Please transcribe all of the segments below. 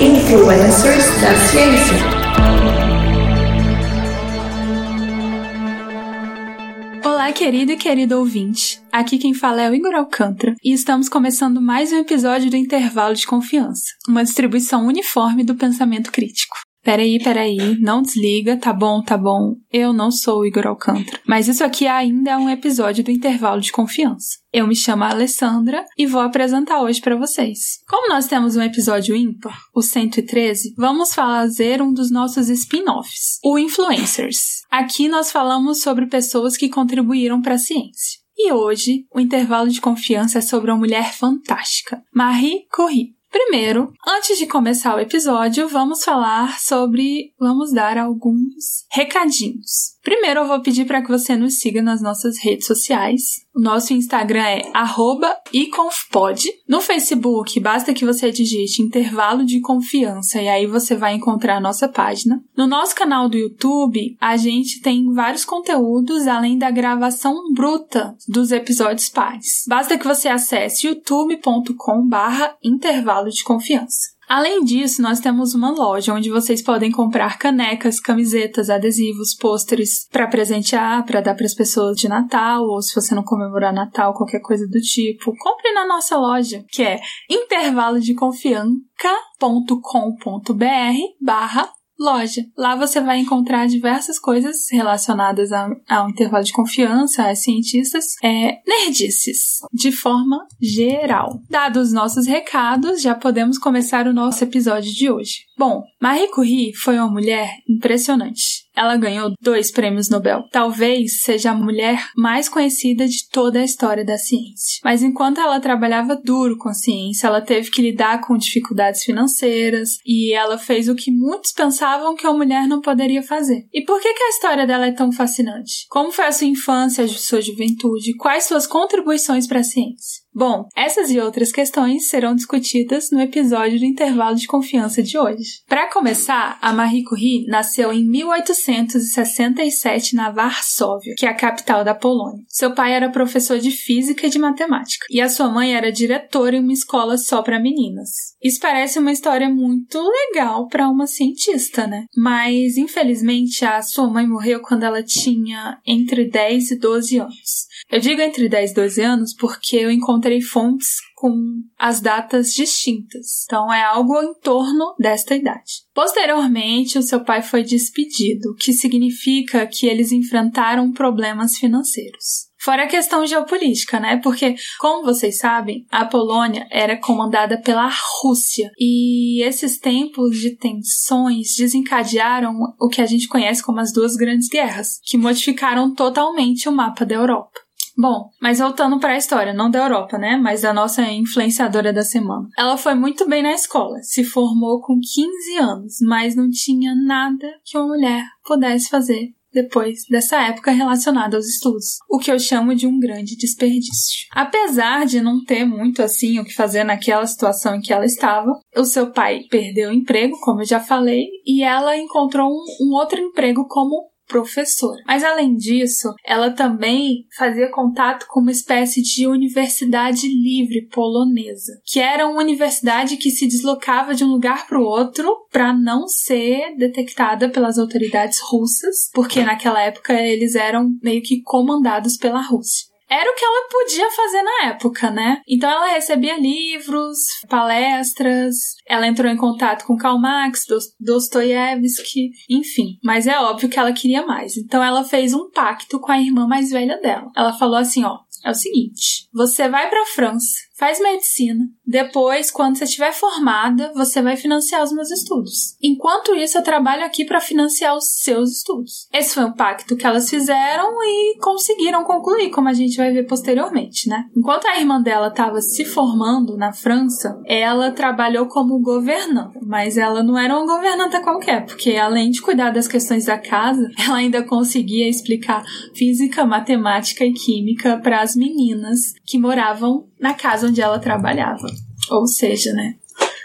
Influencers da Ciência. Olá, querido e querido ouvinte. Aqui quem fala é o Igor Alcântara e estamos começando mais um episódio do Intervalo de Confiança, uma distribuição uniforme do pensamento crítico. Peraí, peraí, não desliga, tá bom, tá bom. Eu não sou o Igor Alcântara. Mas isso aqui ainda é um episódio do intervalo de confiança. Eu me chamo Alessandra e vou apresentar hoje para vocês. Como nós temos um episódio ímpar, o 113, vamos fazer um dos nossos spin-offs, o Influencers. Aqui nós falamos sobre pessoas que contribuíram para a ciência. E hoje, o intervalo de confiança é sobre uma mulher fantástica, Marie Curie. Primeiro, antes de começar o episódio, vamos falar sobre. Vamos dar alguns recadinhos. Primeiro, eu vou pedir para que você nos siga nas nossas redes sociais. O nosso Instagram é iconfpod. No Facebook, basta que você digite intervalo de confiança e aí você vai encontrar a nossa página. No nosso canal do YouTube, a gente tem vários conteúdos além da gravação bruta dos episódios pares. Basta que você acesse youtube.com/intervalo de confiança. Além disso, nós temos uma loja onde vocês podem comprar canecas, camisetas, adesivos, pôsteres para presentear, para dar para as pessoas de Natal, ou se você não comemorar Natal, qualquer coisa do tipo. Compre na nossa loja, que é intervalodeconfianca.com.br barra loja. Lá você vai encontrar diversas coisas relacionadas ao, ao intervalo de confiança, a cientistas, é, nerdices, de forma geral. Dados os nossos recados, já podemos começar o nosso episódio de hoje. Bom, Marie Curie foi uma mulher impressionante. Ela ganhou dois prêmios Nobel. Talvez seja a mulher mais conhecida de toda a história da ciência. Mas enquanto ela trabalhava duro com a ciência, ela teve que lidar com dificuldades financeiras e ela fez o que muitos pensavam que uma mulher não poderia fazer. E por que, que a história dela é tão fascinante? Como foi a sua infância, a sua juventude? Quais suas contribuições para a ciência? Bom, essas e outras questões serão discutidas no episódio do intervalo de confiança de hoje. Para começar, a Marie Curie nasceu em 1867 na Varsóvia, que é a capital da Polônia. Seu pai era professor de física e de matemática, e a sua mãe era diretora em uma escola só para meninas. Isso parece uma história muito legal para uma cientista, né? Mas infelizmente a sua mãe morreu quando ela tinha entre 10 e 12 anos. Eu digo entre 10 e 12 anos porque eu encontrei fontes com as datas distintas. Então é algo em torno desta idade. Posteriormente, o seu pai foi despedido, o que significa que eles enfrentaram problemas financeiros. Fora a questão geopolítica, né? Porque, como vocês sabem, a Polônia era comandada pela Rússia e esses tempos de tensões desencadearam o que a gente conhece como as duas grandes guerras, que modificaram totalmente o mapa da Europa. Bom, mas voltando para a história, não da Europa, né? Mas da nossa influenciadora da semana. Ela foi muito bem na escola, se formou com 15 anos, mas não tinha nada que uma mulher pudesse fazer depois dessa época relacionada aos estudos, o que eu chamo de um grande desperdício. Apesar de não ter muito assim o que fazer naquela situação em que ela estava, o seu pai perdeu o emprego, como eu já falei, e ela encontrou um, um outro emprego como professora. Mas além disso, ela também fazia contato com uma espécie de universidade livre polonesa, que era uma universidade que se deslocava de um lugar para o outro para não ser detectada pelas autoridades russas, porque naquela época eles eram meio que comandados pela Rússia era o que ela podia fazer na época, né? Então ela recebia livros, palestras, ela entrou em contato com Karl Marx, Dostoiévski, enfim. Mas é óbvio que ela queria mais. Então ela fez um pacto com a irmã mais velha dela. Ela falou assim, ó, é o seguinte, você vai para a França, faz medicina. Depois, quando você estiver formada, você vai financiar os meus estudos. Enquanto isso, eu trabalho aqui para financiar os seus estudos. Esse foi um pacto que elas fizeram e conseguiram concluir, como a gente vai ver posteriormente, né? Enquanto a irmã dela estava se formando na França, ela trabalhou como governanta, mas ela não era uma governanta qualquer, porque além de cuidar das questões da casa, ela ainda conseguia explicar física, matemática e química para as meninas que moravam na casa onde ela trabalhava. Ou seja, né?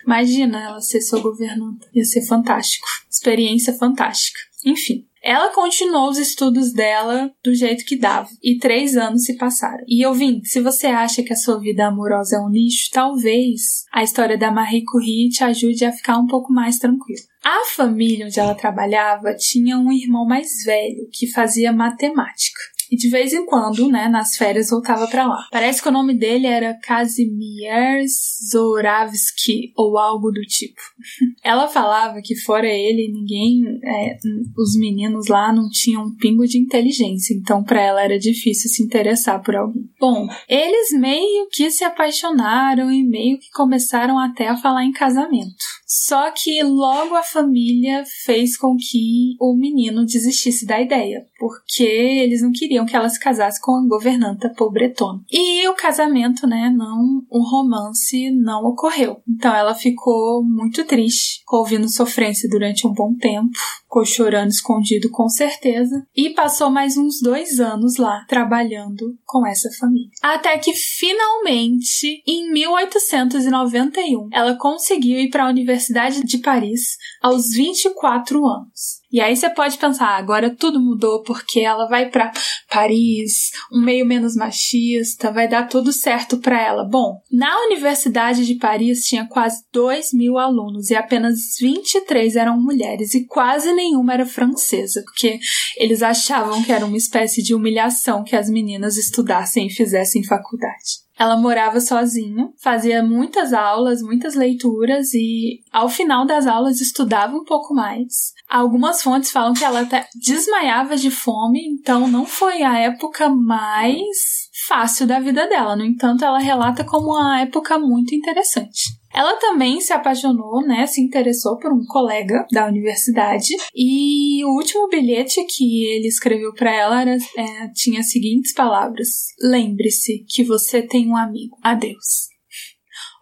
Imagina ela ser sua governanta. Ia ser fantástico. Experiência fantástica. Enfim. Ela continuou os estudos dela do jeito que dava, e três anos se passaram. E ouvinte, se você acha que a sua vida amorosa é um lixo, talvez a história da Marie Curie te ajude a ficar um pouco mais tranquila. A família onde ela trabalhava tinha um irmão mais velho que fazia matemática. E de vez em quando, né, nas férias voltava para lá. Parece que o nome dele era Kazimierz Zoravsky ou algo do tipo. Ela falava que fora ele, ninguém, é, os meninos lá não tinham um pingo de inteligência, então para ela era difícil se interessar por alguém. Bom, eles meio que se apaixonaram e meio que começaram até a falar em casamento. Só que logo a família fez com que o menino desistisse da ideia, porque eles não queriam que ela se casasse com a governanta pobretona. E o casamento, né, não, o romance não ocorreu. Então ela ficou muito triste, ouvindo sofrência durante um bom tempo, ficou chorando escondido com certeza, e passou mais uns dois anos lá trabalhando com essa família. Até que finalmente, em 1891, ela conseguiu ir para a Universidade de Paris aos 24 anos. E aí você pode pensar, agora tudo mudou porque ela vai para Paris, um meio menos machista, vai dar tudo certo para ela. Bom, na Universidade de Paris tinha quase 2 mil alunos e apenas 23 eram mulheres e quase nenhuma era francesa, porque eles achavam que era uma espécie de humilhação que as meninas estudassem e fizessem faculdade. Ela morava sozinha, fazia muitas aulas, muitas leituras e ao final das aulas estudava um pouco mais. Algumas fontes falam que ela até desmaiava de fome, então não foi a época mais fácil da vida dela. No entanto, ela relata como uma época muito interessante. Ela também se apaixonou, né, se interessou por um colega da universidade e o último bilhete que ele escreveu para ela era, é, tinha as seguintes palavras: Lembre-se que você tem um amigo. Adeus.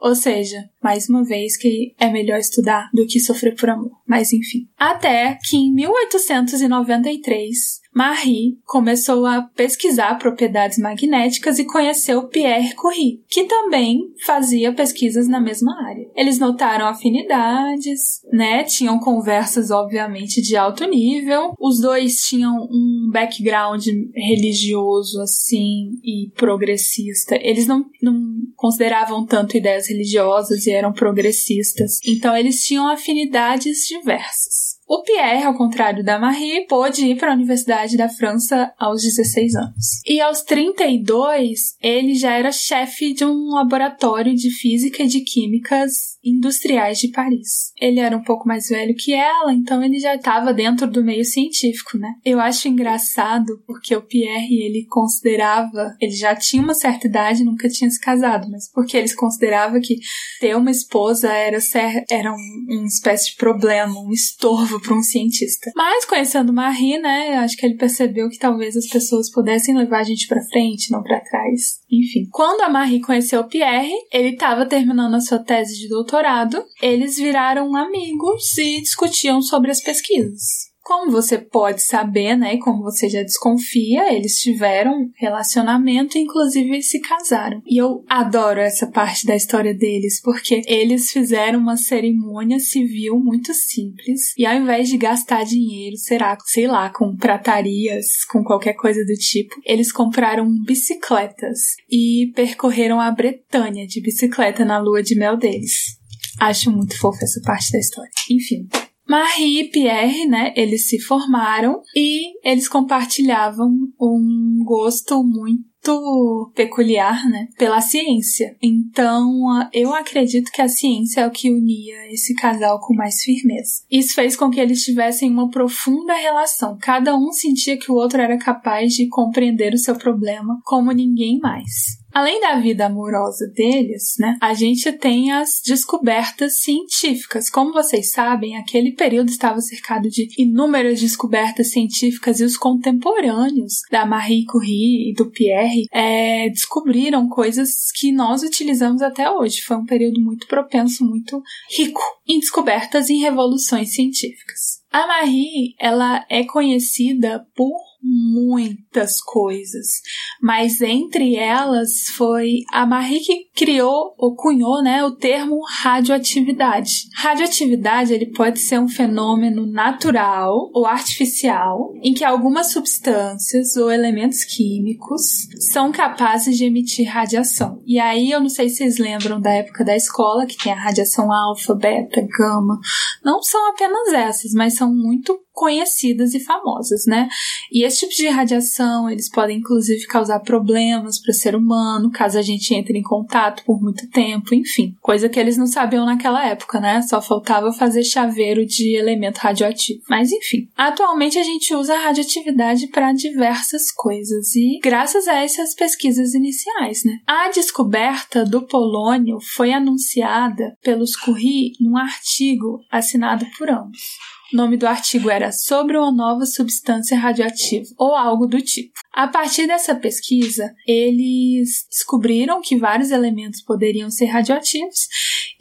Ou seja, mais uma vez que é melhor estudar do que sofrer por amor. Mas enfim. Até que em 1893 Marie começou a pesquisar propriedades magnéticas e conheceu Pierre Curie, que também fazia pesquisas na mesma área. Eles notaram afinidades, né? Tinham conversas, obviamente, de alto nível. Os dois tinham um background religioso, assim, e progressista. Eles não, não consideravam tanto ideias religiosas e eram progressistas. Então, eles tinham afinidades diversas. O Pierre, ao contrário da Marie, pôde ir para a Universidade da França aos 16 anos. E aos 32, ele já era chefe de um laboratório de física e de químicas industriais de Paris. Ele era um pouco mais velho que ela, então ele já estava dentro do meio científico, né? Eu acho engraçado porque o Pierre, ele considerava, ele já tinha uma certa idade, nunca tinha se casado, mas porque ele considerava que ter uma esposa era ser, era um, uma espécie de problema, um estorvo para um cientista. Mas conhecendo Marie, né, acho que ele percebeu que talvez as pessoas pudessem levar a gente para frente, não para trás. Enfim, quando a Marie conheceu o Pierre, ele estava terminando a sua tese de doutorado, eles viraram amigos e discutiam sobre as pesquisas. Como você pode saber, né, e como você já desconfia, eles tiveram relacionamento e inclusive se casaram. E eu adoro essa parte da história deles, porque eles fizeram uma cerimônia civil muito simples e ao invés de gastar dinheiro, será, sei lá, com pratarias, com qualquer coisa do tipo, eles compraram bicicletas e percorreram a Bretanha de bicicleta na lua de mel deles. Acho muito fofa essa parte da história. Enfim, Marie e Pierre, né, eles se formaram e eles compartilhavam um gosto muito peculiar, né, pela ciência. Então, eu acredito que a ciência é o que unia esse casal com mais firmeza. Isso fez com que eles tivessem uma profunda relação. Cada um sentia que o outro era capaz de compreender o seu problema como ninguém mais. Além da vida amorosa deles, né, a gente tem as descobertas científicas. Como vocês sabem, aquele período estava cercado de inúmeras descobertas científicas e os contemporâneos da Marie Curie e do Pierre é, descobriram coisas que nós utilizamos até hoje. Foi um período muito propenso, muito rico em descobertas e revoluções científicas. A Marie, ela é conhecida por muitas coisas, mas entre elas foi a Marie que criou ou cunhou, né, o termo radioatividade. Radioatividade ele pode ser um fenômeno natural ou artificial em que algumas substâncias ou elementos químicos são capazes de emitir radiação. E aí eu não sei se vocês lembram da época da escola que tem a radiação alfa, beta, gama. Não são apenas essas, mas são muito conhecidas e famosas, né? E esse tipo de radiação, eles podem inclusive causar problemas para o ser humano, caso a gente entre em contato por muito tempo, enfim, coisa que eles não sabiam naquela época, né? Só faltava fazer chaveiro de elemento radioativo. Mas enfim, atualmente a gente usa a radioatividade para diversas coisas e graças a essas pesquisas iniciais, né? A descoberta do polônio foi anunciada pelos Curie num artigo assinado por ambos. O nome do artigo era Sobre uma nova substância radioativa, ou algo do tipo. A partir dessa pesquisa, eles descobriram que vários elementos poderiam ser radioativos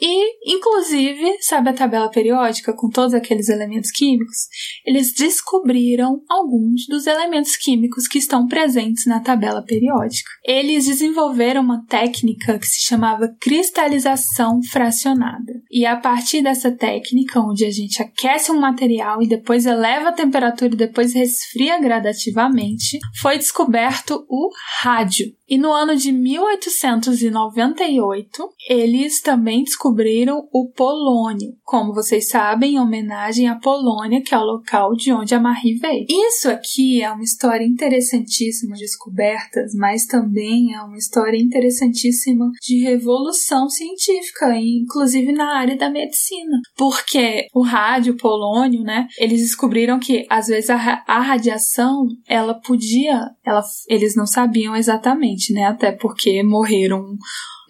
e, inclusive, sabe a tabela periódica com todos aqueles elementos químicos? Eles descobriram alguns dos elementos químicos que estão presentes na tabela periódica. Eles desenvolveram uma técnica que se chamava cristalização fracionada. E a partir dessa técnica, onde a gente aquece um material e depois eleva a temperatura e depois resfria gradativamente, foi descoberto o rádio. E no ano de 1898, eles também descobriram o polônio, como vocês sabem, em homenagem à Polônia, que é o local de onde a Marie veio. Isso aqui é uma história interessantíssima de descobertas, mas também é uma história interessantíssima de revolução científica, inclusive na área da medicina. Porque o rádio, polônio, né, eles descobriram que às vezes a, a radiação, ela podia, ela, eles não sabiam exatamente, né, até porque morreram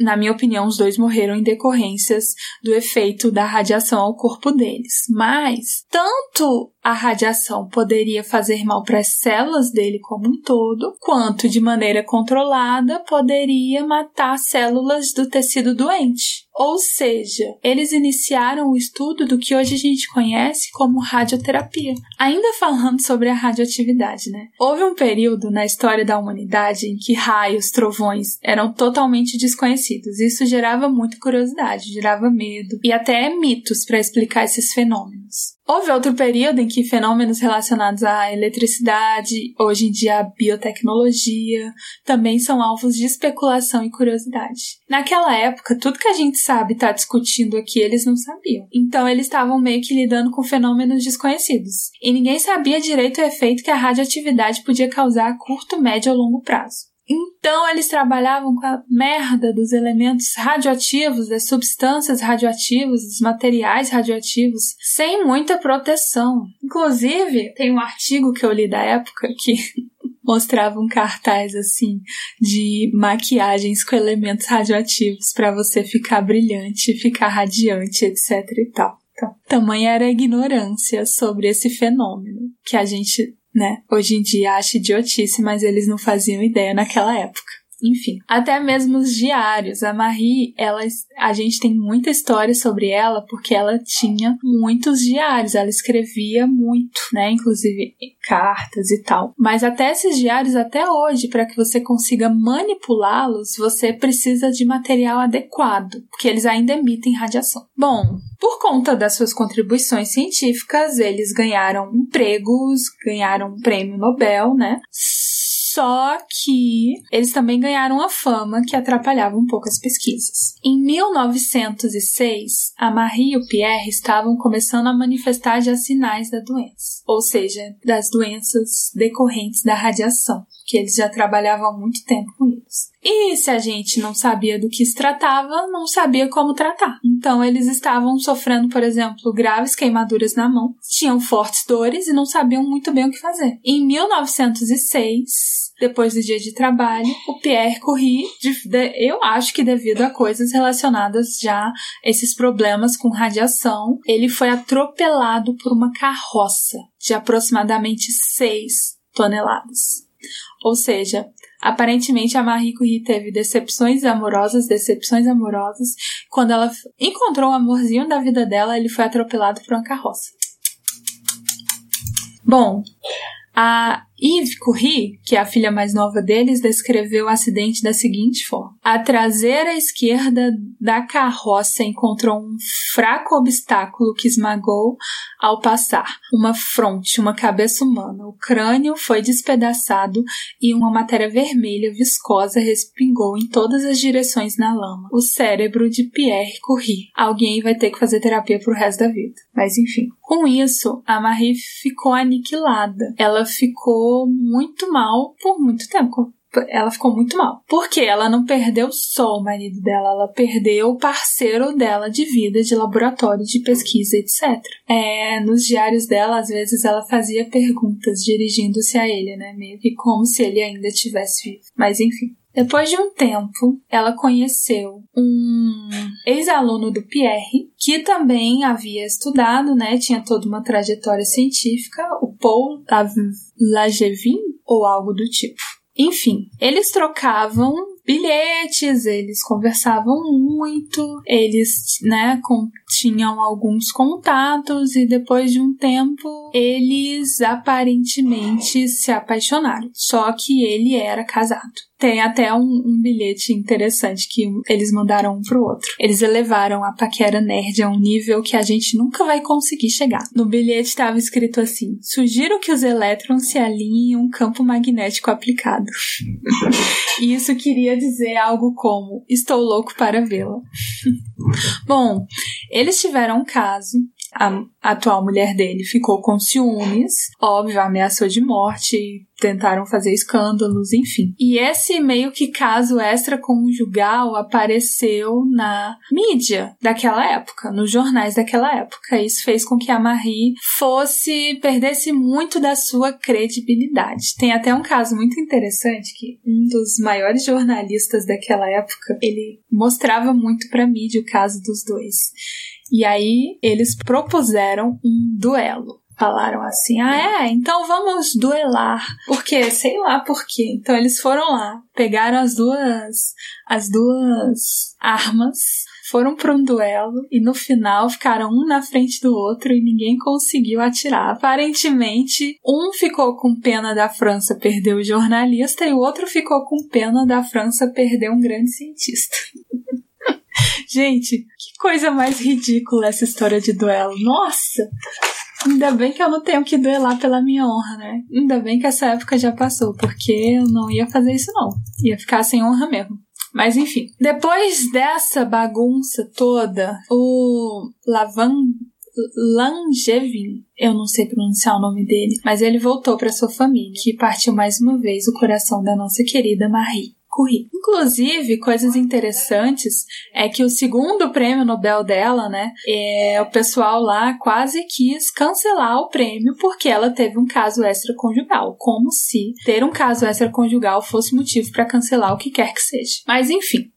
na minha opinião, os dois morreram em decorrências do efeito da radiação ao corpo deles. Mas, tanto a radiação poderia fazer mal para as células dele como um todo, quanto de maneira controlada poderia matar células do tecido doente. Ou seja, eles iniciaram o estudo do que hoje a gente conhece como radioterapia. Ainda falando sobre a radioatividade, né? Houve um período na história da humanidade em que raios, trovões eram totalmente desconhecidos. Isso gerava muita curiosidade, gerava medo e até mitos para explicar esses fenômenos. Houve outro período em que fenômenos relacionados à eletricidade, hoje em dia à biotecnologia, também são alvos de especulação e curiosidade. Naquela época, tudo que a gente sabe estar tá discutindo aqui, eles não sabiam. Então, eles estavam meio que lidando com fenômenos desconhecidos. E ninguém sabia direito o efeito que a radioatividade podia causar a curto, médio ou longo prazo. Então eles trabalhavam com a merda dos elementos radioativos, das substâncias radioativas, dos materiais radioativos, sem muita proteção. Inclusive, tem um artigo que eu li da época que mostrava um cartaz assim de maquiagens com elementos radioativos para você ficar brilhante, ficar radiante, etc e tal. Então, tamanha era a ignorância sobre esse fenômeno que a gente né? Hoje em dia acha idiotice, mas eles não faziam ideia naquela época. Enfim, até mesmo os diários. A Marie, ela, a gente tem muita história sobre ela porque ela tinha muitos diários, ela escrevia muito, né? Inclusive cartas e tal. Mas até esses diários, até hoje, para que você consiga manipulá-los, você precisa de material adequado, porque eles ainda emitem radiação. Bom, por conta das suas contribuições científicas, eles ganharam empregos, ganharam um prêmio Nobel, né? Só que eles também ganharam a fama que atrapalhava um pouco as pesquisas. Em 1906, a Marie e o Pierre estavam começando a manifestar já sinais da doença, ou seja, das doenças decorrentes da radiação, que eles já trabalhavam há muito tempo com eles. E se a gente não sabia do que se tratava, não sabia como tratar. Então eles estavam sofrendo, por exemplo, graves queimaduras na mão, tinham fortes dores e não sabiam muito bem o que fazer. Em 1906, depois do dia de trabalho, o Pierre Curie, de, de, eu acho que devido a coisas relacionadas já a esses problemas com radiação, ele foi atropelado por uma carroça de aproximadamente 6 toneladas. Ou seja, aparentemente a Marie Curie teve decepções amorosas, decepções amorosas. Quando ela encontrou o amorzinho da vida dela, ele foi atropelado por uma carroça. Bom, a Yves Curie, que é a filha mais nova deles, descreveu o acidente da seguinte forma: A traseira esquerda da carroça encontrou um fraco obstáculo que esmagou ao passar, uma fronte, uma cabeça humana. O crânio foi despedaçado e uma matéria vermelha viscosa respingou em todas as direções na lama. O cérebro de Pierre Curie. Alguém vai ter que fazer terapia pro resto da vida. Mas enfim. Com isso, a Marie ficou aniquilada. Ela ficou ficou muito mal por muito tempo. Ela ficou muito mal. Porque ela não perdeu só o marido dela, ela perdeu o parceiro dela de vida, de laboratório, de pesquisa, etc. É, nos diários dela, às vezes, ela fazia perguntas dirigindo-se a ele, né? Meio que como se ele ainda estivesse vivo. Mas enfim. Depois de um tempo, ela conheceu um ex-aluno do Pierre, que também havia estudado, né? Tinha toda uma trajetória científica, o Paul Lagevin, ou algo do tipo. Enfim, eles trocavam bilhetes, eles conversavam muito, eles, né, com, tinham alguns contatos e depois de um tempo eles aparentemente se apaixonaram. Só que ele era casado. Tem até um, um, bilhete interessante que eles mandaram um pro outro. Eles elevaram a paquera nerd a um nível que a gente nunca vai conseguir chegar. No bilhete estava escrito assim: Sugiro que os elétrons se alinhem em um campo magnético aplicado. e isso queria dizer algo como: Estou louco para vê-la. Bom, eles tiveram um caso a atual mulher dele ficou com ciúmes, óbvio, ameaçou de morte, tentaram fazer escândalos, enfim. E esse meio que caso extraconjugal apareceu na mídia daquela época, nos jornais daquela época. Isso fez com que a Marie fosse perdesse muito da sua credibilidade. Tem até um caso muito interessante que um dos maiores jornalistas daquela época, ele mostrava muito para mídia o caso dos dois. E aí eles propuseram um duelo falaram assim: ah, é, então vamos duelar. Porque, sei lá por quê. Então eles foram lá, pegaram as duas, as duas armas, foram para um duelo e no final ficaram um na frente do outro e ninguém conseguiu atirar. Aparentemente, um ficou com pena da França perder o jornalista e o outro ficou com pena da França perder um grande cientista. Gente, que coisa mais ridícula essa história de duelo. Nossa! Ainda bem que eu não tenho que duelar pela minha honra, né? Ainda bem que essa época já passou, porque eu não ia fazer isso não. Ia ficar sem honra mesmo. Mas enfim, depois dessa bagunça toda, o Lavan Langevin, eu não sei pronunciar o nome dele, mas ele voltou para sua família, que partiu mais uma vez o coração da nossa querida Marie currículo. Inclusive, coisas interessantes é que o segundo prêmio Nobel dela, né, é, o pessoal lá quase quis cancelar o prêmio porque ela teve um caso extraconjugal, como se ter um caso extraconjugal fosse motivo para cancelar o que quer que seja. Mas enfim,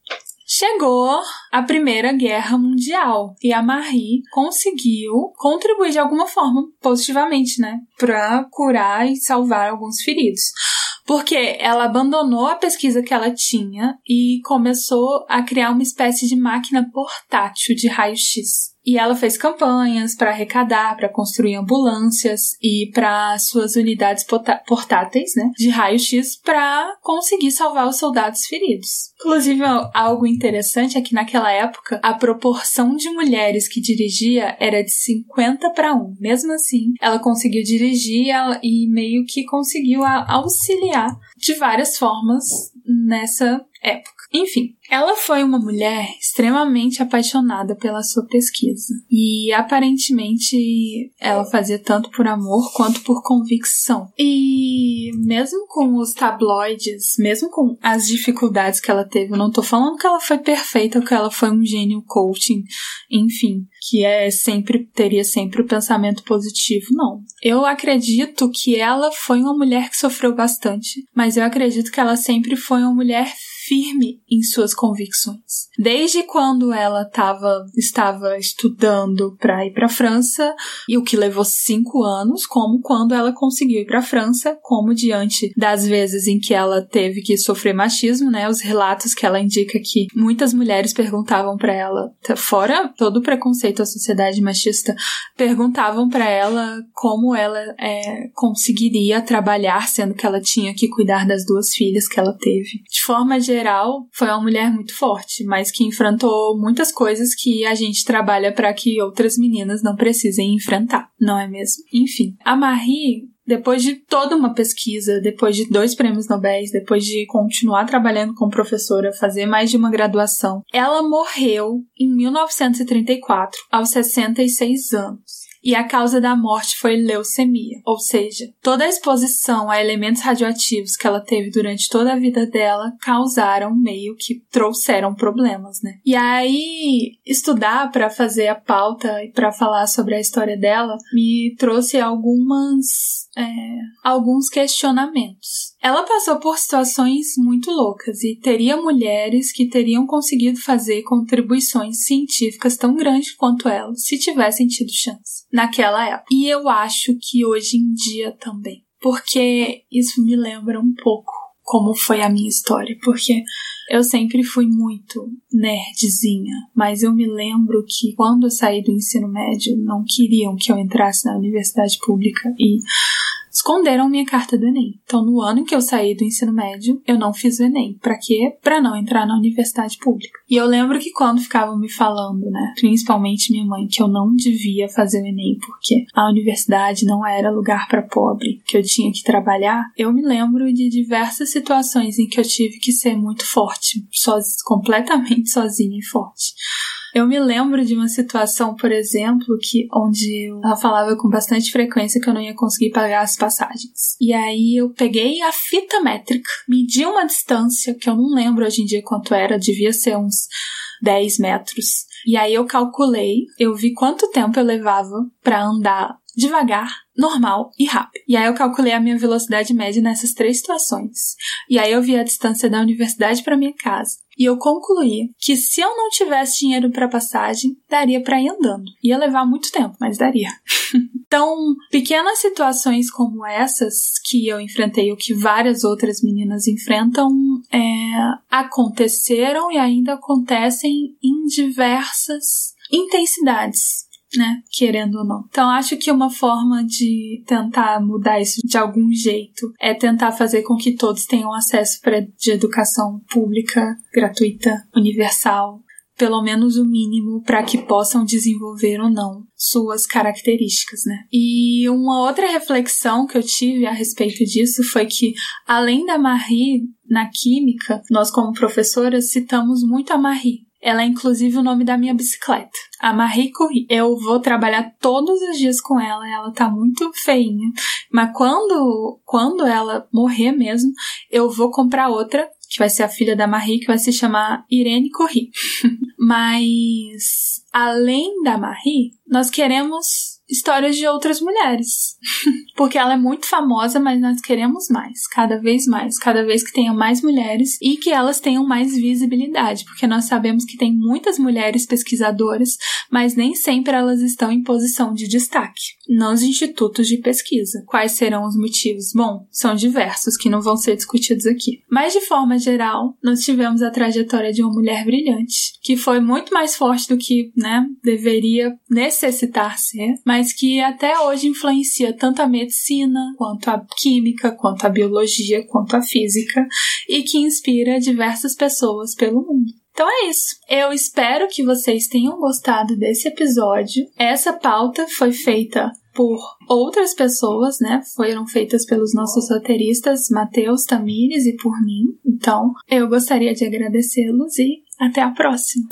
Chegou a Primeira Guerra Mundial e a Marie conseguiu contribuir de alguma forma positivamente, né, para curar e salvar alguns feridos porque ela abandonou a pesquisa que ela tinha e começou a criar uma espécie de máquina portátil de raio-x. E ela fez campanhas para arrecadar, para construir ambulâncias e para suas unidades portáteis, né, de raio-x para conseguir salvar os soldados feridos. Inclusive, algo interessante é que naquela época a proporção de mulheres que dirigia era de 50 para 1. Mesmo assim, ela conseguiu dirigir e meio que conseguiu auxiliar de várias formas nessa época. Enfim, ela foi uma mulher extremamente apaixonada pela sua pesquisa e aparentemente ela fazia tanto por amor quanto por convicção. E mesmo com os tabloides, mesmo com as dificuldades que ela teve, eu não tô falando que ela foi perfeita que ela foi um gênio coaching, enfim, que é sempre teria sempre o pensamento positivo, não. Eu acredito que ela foi uma mulher que sofreu bastante, mas eu acredito que ela sempre foi uma mulher firme em suas convicções. Desde quando ela tava, estava estudando para ir para a França, e o que levou cinco anos, como quando ela conseguiu ir para a França, como diante das vezes em que ela teve que sofrer machismo, né? Os relatos que ela indica que muitas mulheres perguntavam para ela, fora todo o preconceito à sociedade machista, perguntavam para ela como ela é, conseguiria trabalhar, sendo que ela tinha que cuidar das duas filhas que ela teve. De forma geral, foi uma mulher muito forte, mas que enfrentou muitas coisas que a gente trabalha para que outras meninas não precisem enfrentar, não é mesmo? Enfim, a Marie depois de toda uma pesquisa, depois de dois prêmios Nobel, depois de continuar trabalhando como professora, fazer mais de uma graduação, ela morreu em 1934, aos 66 anos e a causa da morte foi leucemia, ou seja, toda a exposição a elementos radioativos que ela teve durante toda a vida dela causaram meio que trouxeram problemas, né? E aí estudar para fazer a pauta e para falar sobre a história dela me trouxe algumas é, alguns questionamentos. Ela passou por situações muito loucas e teria mulheres que teriam conseguido fazer contribuições científicas tão grandes quanto ela se tivessem tido chance naquela época. E eu acho que hoje em dia também. Porque isso me lembra um pouco como foi a minha história, porque eu sempre fui muito nerdzinha, mas eu me lembro que quando eu saí do ensino médio não queriam que eu entrasse na universidade pública e esconderam minha carta do Enem. Então, no ano em que eu saí do ensino médio, eu não fiz o Enem. Para quê? Para não entrar na universidade pública. E eu lembro que quando ficavam me falando, né, principalmente minha mãe, que eu não devia fazer o Enem porque a universidade não era lugar para pobre, que eu tinha que trabalhar, eu me lembro de diversas situações em que eu tive que ser muito forte, soz completamente sozinha e forte. Eu me lembro de uma situação, por exemplo, que onde eu falava com bastante frequência que eu não ia conseguir pagar as passagens. E aí eu peguei a fita métrica, medi uma distância que eu não lembro hoje em dia quanto era, devia ser uns 10 metros. E aí eu calculei, eu vi quanto tempo eu levava para andar devagar, normal e rápido. E aí eu calculei a minha velocidade média nessas três situações. E aí eu vi a distância da universidade para minha casa. E eu concluí que se eu não tivesse dinheiro para passagem, daria para ir andando. Ia levar muito tempo, mas daria. então, pequenas situações como essas que eu enfrentei, ou que várias outras meninas enfrentam, é, aconteceram e ainda acontecem em diversas intensidades né? Querendo ou não. Então, acho que uma forma de tentar mudar isso de algum jeito é tentar fazer com que todos tenham acesso para de educação pública, gratuita, universal, pelo menos o mínimo para que possam desenvolver ou não suas características, né? E uma outra reflexão que eu tive a respeito disso foi que, além da Marie, na química, nós como professoras citamos muito a Marie. Ela é inclusive o nome da minha bicicleta, a Marie Curie. Eu vou trabalhar todos os dias com ela, ela tá muito feinha. Mas quando, quando ela morrer mesmo, eu vou comprar outra, que vai ser a filha da Marie, que vai se chamar Irene Curie. Mas, além da Marie, nós queremos histórias de outras mulheres. Porque ela é muito famosa, mas nós queremos mais, cada vez mais, cada vez que tenham mais mulheres e que elas tenham mais visibilidade, porque nós sabemos que tem muitas mulheres pesquisadoras, mas nem sempre elas estão em posição de destaque nos institutos de pesquisa. Quais serão os motivos? Bom, são diversos que não vão ser discutidos aqui. Mas de forma geral, nós tivemos a trajetória de uma mulher brilhante, que foi muito mais forte do que, né, deveria necessitar ser, mas que até hoje influencia tanto a medicina, quanto a química, quanto a biologia, quanto a física, e que inspira diversas pessoas pelo mundo. Então é isso. Eu espero que vocês tenham gostado desse episódio. Essa pauta foi feita por outras pessoas, né? Foram feitas pelos nossos roteiristas, Matheus Tamires e por mim. Então, eu gostaria de agradecê-los e até a próxima.